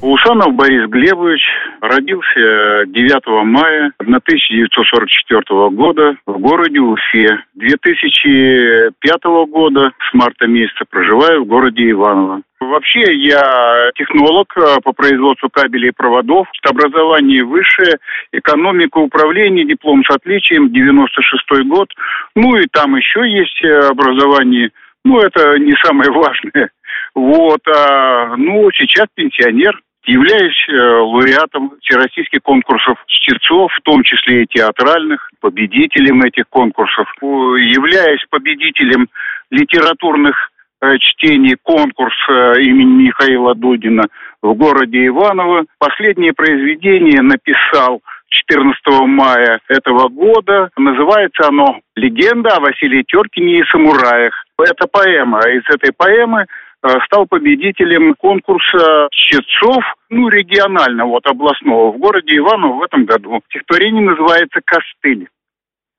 Усанов Борис Глебович родился 9 мая 1944 года в городе Уфе. 2005 года с марта месяца проживаю в городе Иваново. Вообще я технолог э, по производству кабелей и проводов. Образование высшее, экономика управления, диплом с отличием, 96 год. Ну и там еще есть э, образование. Ну, это не самое важное. Вот, а, ну, сейчас пенсионер, являюсь э, лауреатом всероссийских конкурсов чтецов, в том числе и театральных, победителем этих конкурсов, являюсь победителем литературных э, чтений конкурс имени Михаила Дудина в городе Иваново. Последнее произведение написал 14 мая этого года. Называется оно «Легенда о Василии Теркине и самураях». Это поэма. Из этой поэмы Э, стал победителем конкурса чтецов, ну, регионального, вот, областного, в городе Иваново в этом году. Стихотворение называется «Костыль».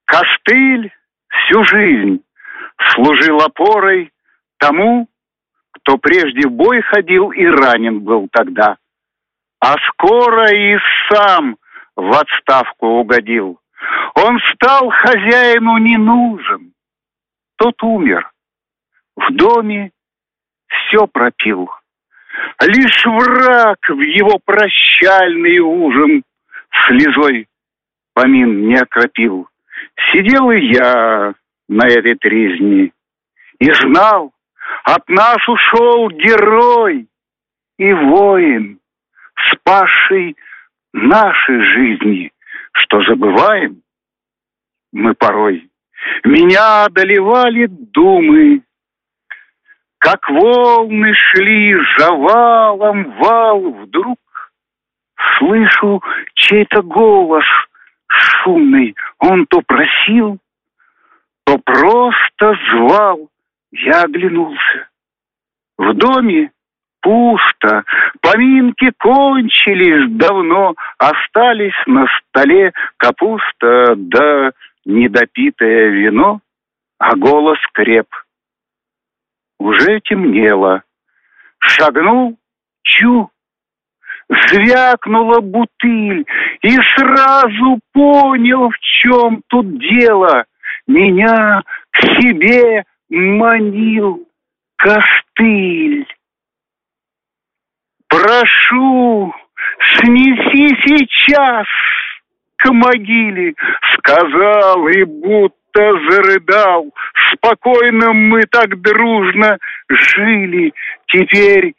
Костыль всю жизнь служил опорой тому, кто прежде в бой ходил и ранен был тогда. А скоро и сам в отставку угодил. Он стал хозяину не нужен. Тот умер. В доме все пропил. Лишь враг в его прощальный ужин слезой помин не окропил. Сидел и я на этой тризне и знал, от нас ушел герой и воин, спасший наши жизни, что забываем мы порой. Меня одолевали думы, как волны шли за валом вал, вдруг слышу чей-то голос шумный. Он то просил, то просто звал. Я оглянулся. В доме пусто, поминки кончились давно, остались на столе капуста да недопитое вино, а голос креп — уже темнело. Шагнул, чу, звякнула бутыль, и сразу понял, в чем тут дело. Меня к себе манил костыль. Прошу, снеси сейчас к могиле, сказал и будто зарыдал. Спокойно мы так дружно жили. Теперь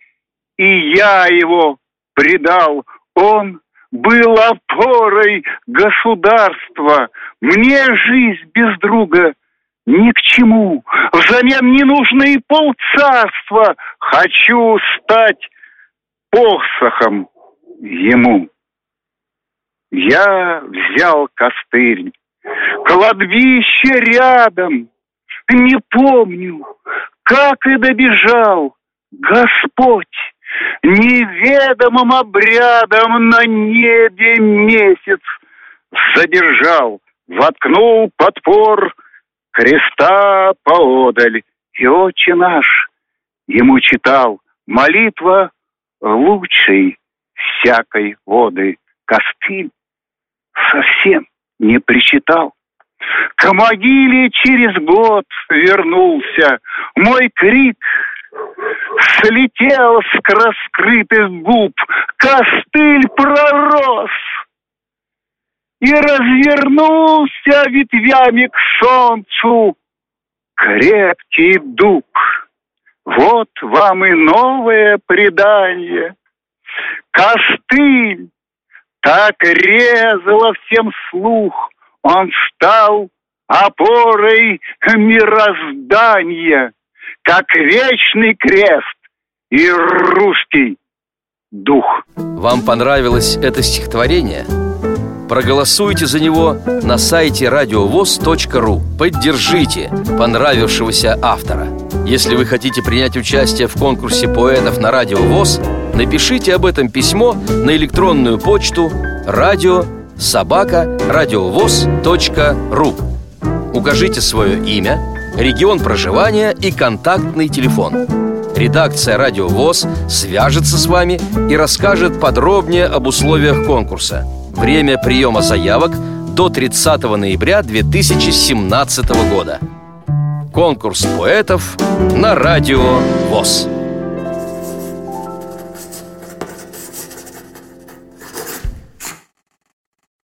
и я его предал. Он был опорой государства. Мне жизнь без друга ни к чему. Взамен не нужно и полцарства. Хочу стать посохом ему. Я взял костыль, Кладбище рядом. Не помню, как и добежал Господь неведомым обрядом на небе месяц задержал, воткнул подпор креста поодаль, и отче наш ему читал молитва лучшей всякой воды. Костыль совсем не причитал. К могиле через год вернулся. Мой крик слетел с раскрытых губ. Костыль пророс и развернулся ветвями к солнцу. Крепкий дуб. Вот вам и новое предание. Костыль так резало всем слух, он стал опорой мироздания, как вечный крест и русский дух. Вам понравилось это стихотворение? Проголосуйте за него на сайте радиовоз.ру Поддержите понравившегося автора Если вы хотите принять участие в конкурсе поэтов на Радио ВОЗ Напишите об этом письмо на электронную почту радио собака радиовоз.ру Укажите свое имя, регион проживания и контактный телефон. Редакция «Радио ВОЗ» свяжется с вами и расскажет подробнее об условиях конкурса. Время приема заявок до 30 ноября 2017 года. Конкурс поэтов на Радио ВОЗ.